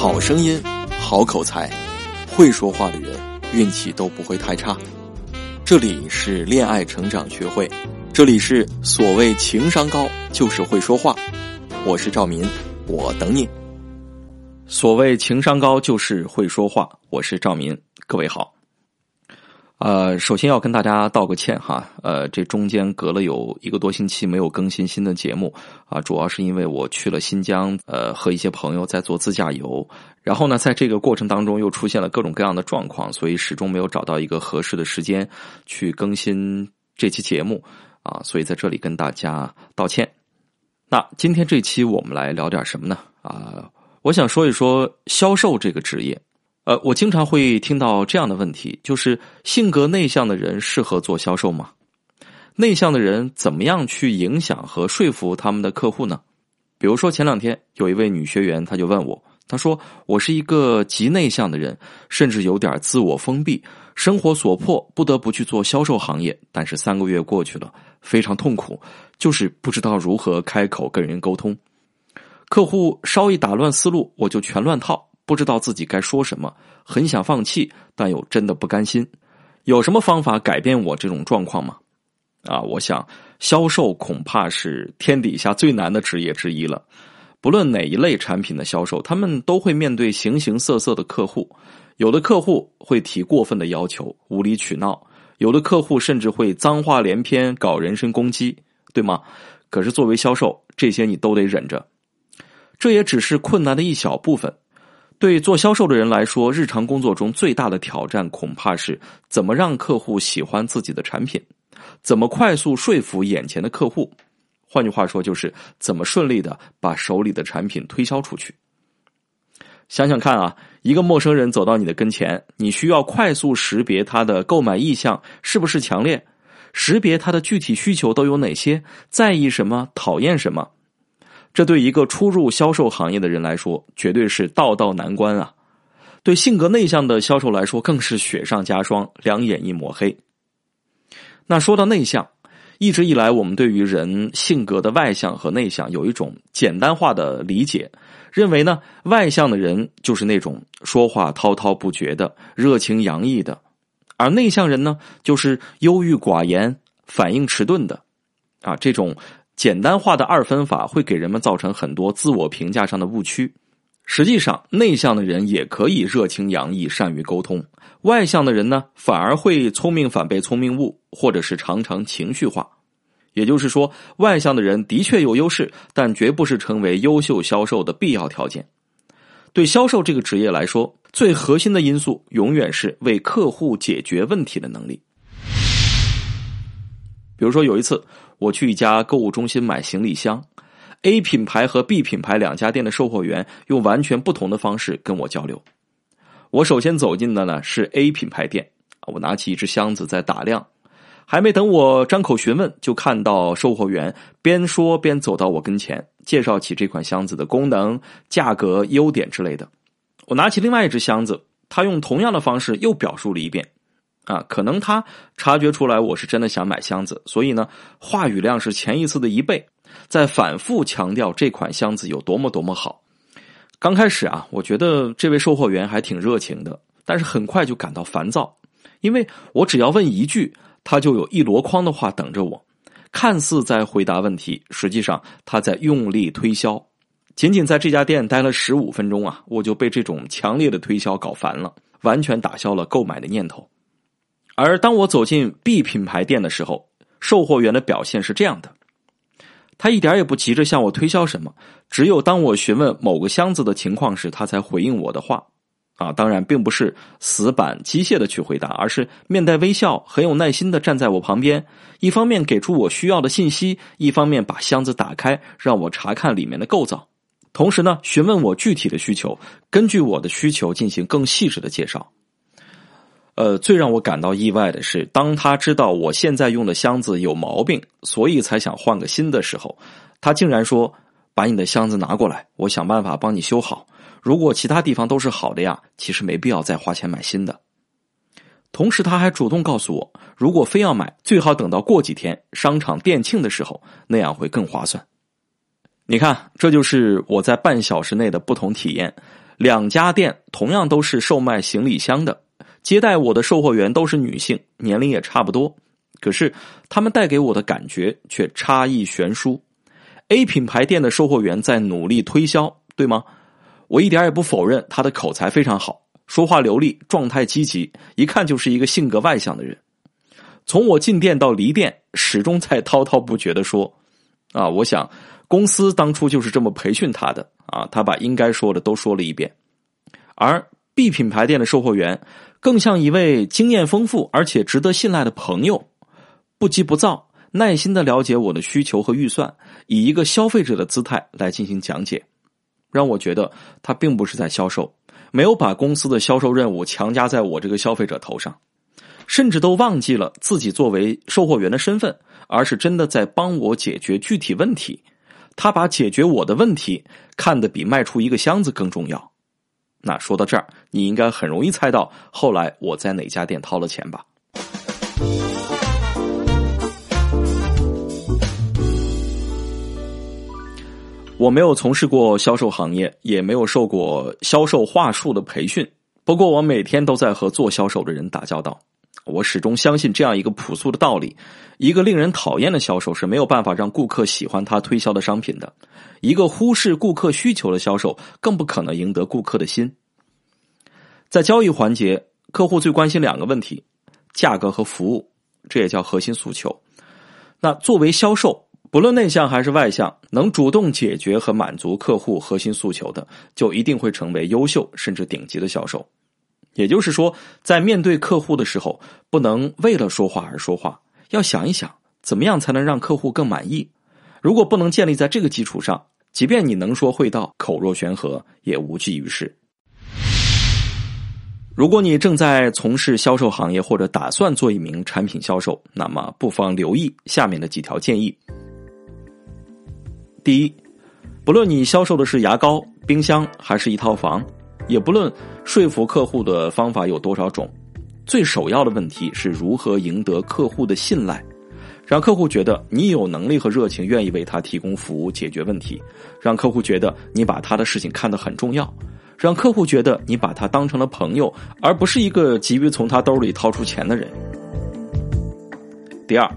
好声音，好口才，会说话的人运气都不会太差。这里是恋爱成长学会，这里是所谓情商高就是会说话。我是赵民，我等你。所谓情商高就是会说话，我是赵民，各位好。呃，首先要跟大家道个歉哈，呃，这中间隔了有一个多星期没有更新新的节目啊，主要是因为我去了新疆，呃，和一些朋友在做自驾游，然后呢，在这个过程当中又出现了各种各样的状况，所以始终没有找到一个合适的时间去更新这期节目啊，所以在这里跟大家道歉。那今天这期我们来聊点什么呢？啊，我想说一说销售这个职业。呃，我经常会听到这样的问题，就是性格内向的人适合做销售吗？内向的人怎么样去影响和说服他们的客户呢？比如说前两天有一位女学员，她就问我，她说：“我是一个极内向的人，甚至有点自我封闭，生活所迫不得不去做销售行业，但是三个月过去了，非常痛苦，就是不知道如何开口跟人沟通，客户稍一打乱思路，我就全乱套。”不知道自己该说什么，很想放弃，但又真的不甘心。有什么方法改变我这种状况吗？啊，我想销售恐怕是天底下最难的职业之一了。不论哪一类产品的销售，他们都会面对形形色色的客户。有的客户会提过分的要求，无理取闹；有的客户甚至会脏话连篇，搞人身攻击，对吗？可是作为销售，这些你都得忍着。这也只是困难的一小部分。对做销售的人来说，日常工作中最大的挑战恐怕是怎么让客户喜欢自己的产品，怎么快速说服眼前的客户。换句话说，就是怎么顺利的把手里的产品推销出去。想想看啊，一个陌生人走到你的跟前，你需要快速识别他的购买意向是不是强烈，识别他的具体需求都有哪些，在意什么，讨厌什么。这对一个初入销售行业的人来说，绝对是道道难关啊！对性格内向的销售来说，更是雪上加霜，两眼一抹黑。那说到内向，一直以来我们对于人性格的外向和内向有一种简单化的理解，认为呢，外向的人就是那种说话滔滔不绝的、热情洋溢的，而内向人呢，就是忧郁寡言、反应迟钝的，啊，这种。简单化的二分法会给人们造成很多自我评价上的误区。实际上，内向的人也可以热情洋溢、善于沟通；外向的人呢，反而会聪明反被聪明误，或者是常常情绪化。也就是说，外向的人的确有优势，但绝不是成为优秀销售的必要条件。对销售这个职业来说，最核心的因素永远是为客户解决问题的能力。比如说，有一次。我去一家购物中心买行李箱，A 品牌和 B 品牌两家店的售货员用完全不同的方式跟我交流。我首先走进的呢是 A 品牌店，我拿起一只箱子在打量，还没等我张口询问，就看到售货员边说边走到我跟前，介绍起这款箱子的功能、价格、优点之类的。我拿起另外一只箱子，他用同样的方式又表述了一遍。啊，可能他察觉出来我是真的想买箱子，所以呢，话语量是前一次的一倍，在反复强调这款箱子有多么多么好。刚开始啊，我觉得这位售货员还挺热情的，但是很快就感到烦躁，因为我只要问一句，他就有一箩筐的话等着我，看似在回答问题，实际上他在用力推销。仅仅在这家店待了十五分钟啊，我就被这种强烈的推销搞烦了，完全打消了购买的念头。而当我走进 B 品牌店的时候，售货员的表现是这样的：他一点也不急着向我推销什么，只有当我询问某个箱子的情况时，他才回应我的话。啊，当然并不是死板机械的去回答，而是面带微笑、很有耐心的站在我旁边，一方面给出我需要的信息，一方面把箱子打开，让我查看里面的构造，同时呢，询问我具体的需求，根据我的需求进行更细致的介绍。呃，最让我感到意外的是，当他知道我现在用的箱子有毛病，所以才想换个新的时候，他竟然说：“把你的箱子拿过来，我想办法帮你修好。如果其他地方都是好的呀，其实没必要再花钱买新的。”同时，他还主动告诉我，如果非要买，最好等到过几天商场店庆的时候，那样会更划算。你看，这就是我在半小时内的不同体验。两家店同样都是售卖行李箱的，接待我的售货员都是女性，年龄也差不多，可是他们带给我的感觉却差异悬殊。A 品牌店的售货员在努力推销，对吗？我一点也不否认他的口才非常好，说话流利，状态积极，一看就是一个性格外向的人。从我进店到离店，始终在滔滔不绝的说：“啊，我想。”公司当初就是这么培训他的啊，他把应该说的都说了一遍。而 B 品牌店的售货员更像一位经验丰富而且值得信赖的朋友，不急不躁，耐心的了解我的需求和预算，以一个消费者的姿态来进行讲解，让我觉得他并不是在销售，没有把公司的销售任务强加在我这个消费者头上，甚至都忘记了自己作为售货员的身份，而是真的在帮我解决具体问题。他把解决我的问题看得比卖出一个箱子更重要。那说到这儿，你应该很容易猜到后来我在哪家店掏了钱吧？我没有从事过销售行业，也没有受过销售话术的培训。不过，我每天都在和做销售的人打交道。我始终相信这样一个朴素的道理：一个令人讨厌的销售是没有办法让顾客喜欢他推销的商品的；一个忽视顾客需求的销售更不可能赢得顾客的心。在交易环节，客户最关心两个问题：价格和服务，这也叫核心诉求。那作为销售，不论内向还是外向，能主动解决和满足客户核心诉求的，就一定会成为优秀甚至顶级的销售。也就是说，在面对客户的时候，不能为了说话而说话，要想一想怎么样才能让客户更满意。如果不能建立在这个基础上，即便你能说会道、口若悬河，也无济于事。如果你正在从事销售行业，或者打算做一名产品销售，那么不妨留意下面的几条建议。第一，不论你销售的是牙膏、冰箱，还是一套房。也不论说服客户的方法有多少种，最首要的问题是如何赢得客户的信赖，让客户觉得你有能力和热情，愿意为他提供服务解决问题，让客户觉得你把他的事情看得很重要，让客户觉得你把他当成了朋友，而不是一个急于从他兜里掏出钱的人。第二，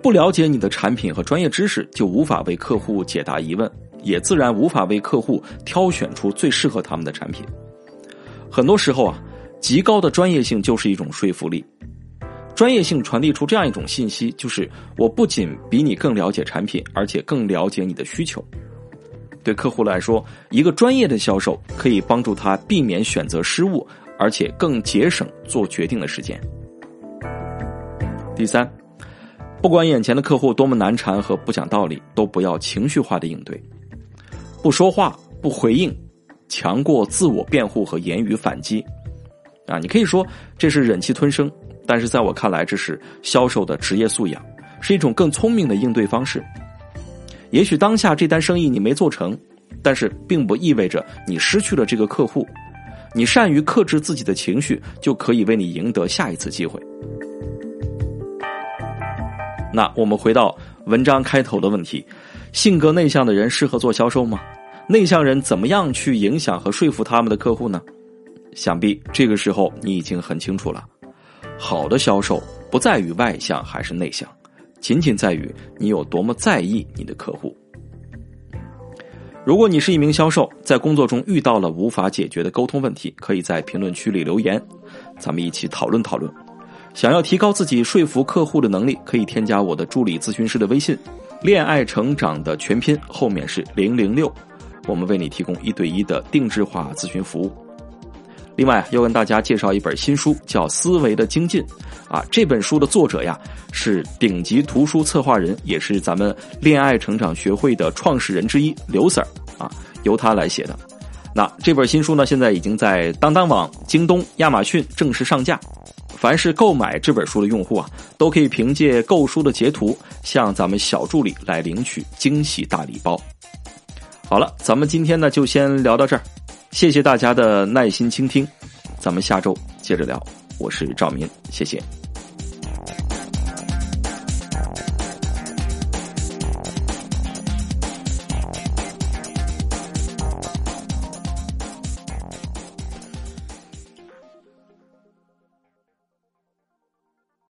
不了解你的产品和专业知识，就无法为客户解答疑问。也自然无法为客户挑选出最适合他们的产品。很多时候啊，极高的专业性就是一种说服力。专业性传递出这样一种信息，就是我不仅比你更了解产品，而且更了解你的需求。对客户来说，一个专业的销售可以帮助他避免选择失误，而且更节省做决定的时间。第三，不管眼前的客户多么难缠和不讲道理，都不要情绪化的应对。不说话，不回应，强过自我辩护和言语反击，啊，你可以说这是忍气吞声，但是在我看来，这是销售的职业素养，是一种更聪明的应对方式。也许当下这单生意你没做成，但是并不意味着你失去了这个客户。你善于克制自己的情绪，就可以为你赢得下一次机会。那我们回到文章开头的问题。性格内向的人适合做销售吗？内向人怎么样去影响和说服他们的客户呢？想必这个时候你已经很清楚了。好的销售不在于外向还是内向，仅仅在于你有多么在意你的客户。如果你是一名销售，在工作中遇到了无法解决的沟通问题，可以在评论区里留言，咱们一起讨论讨论。想要提高自己说服客户的能力，可以添加我的助理咨询师的微信。恋爱成长的全拼后面是零零六，我们为你提供一对一的定制化咨询服务。另外，要跟大家介绍一本新书，叫《思维的精进》啊。这本书的作者呀是顶级图书策划人，也是咱们恋爱成长学会的创始人之一刘 Sir 啊，由他来写的。那这本新书呢，现在已经在当当网、京东、亚马逊正式上架。凡是购买这本书的用户啊，都可以凭借购书的截图向咱们小助理来领取惊喜大礼包。好了，咱们今天呢就先聊到这儿，谢谢大家的耐心倾听，咱们下周接着聊。我是赵明，谢谢。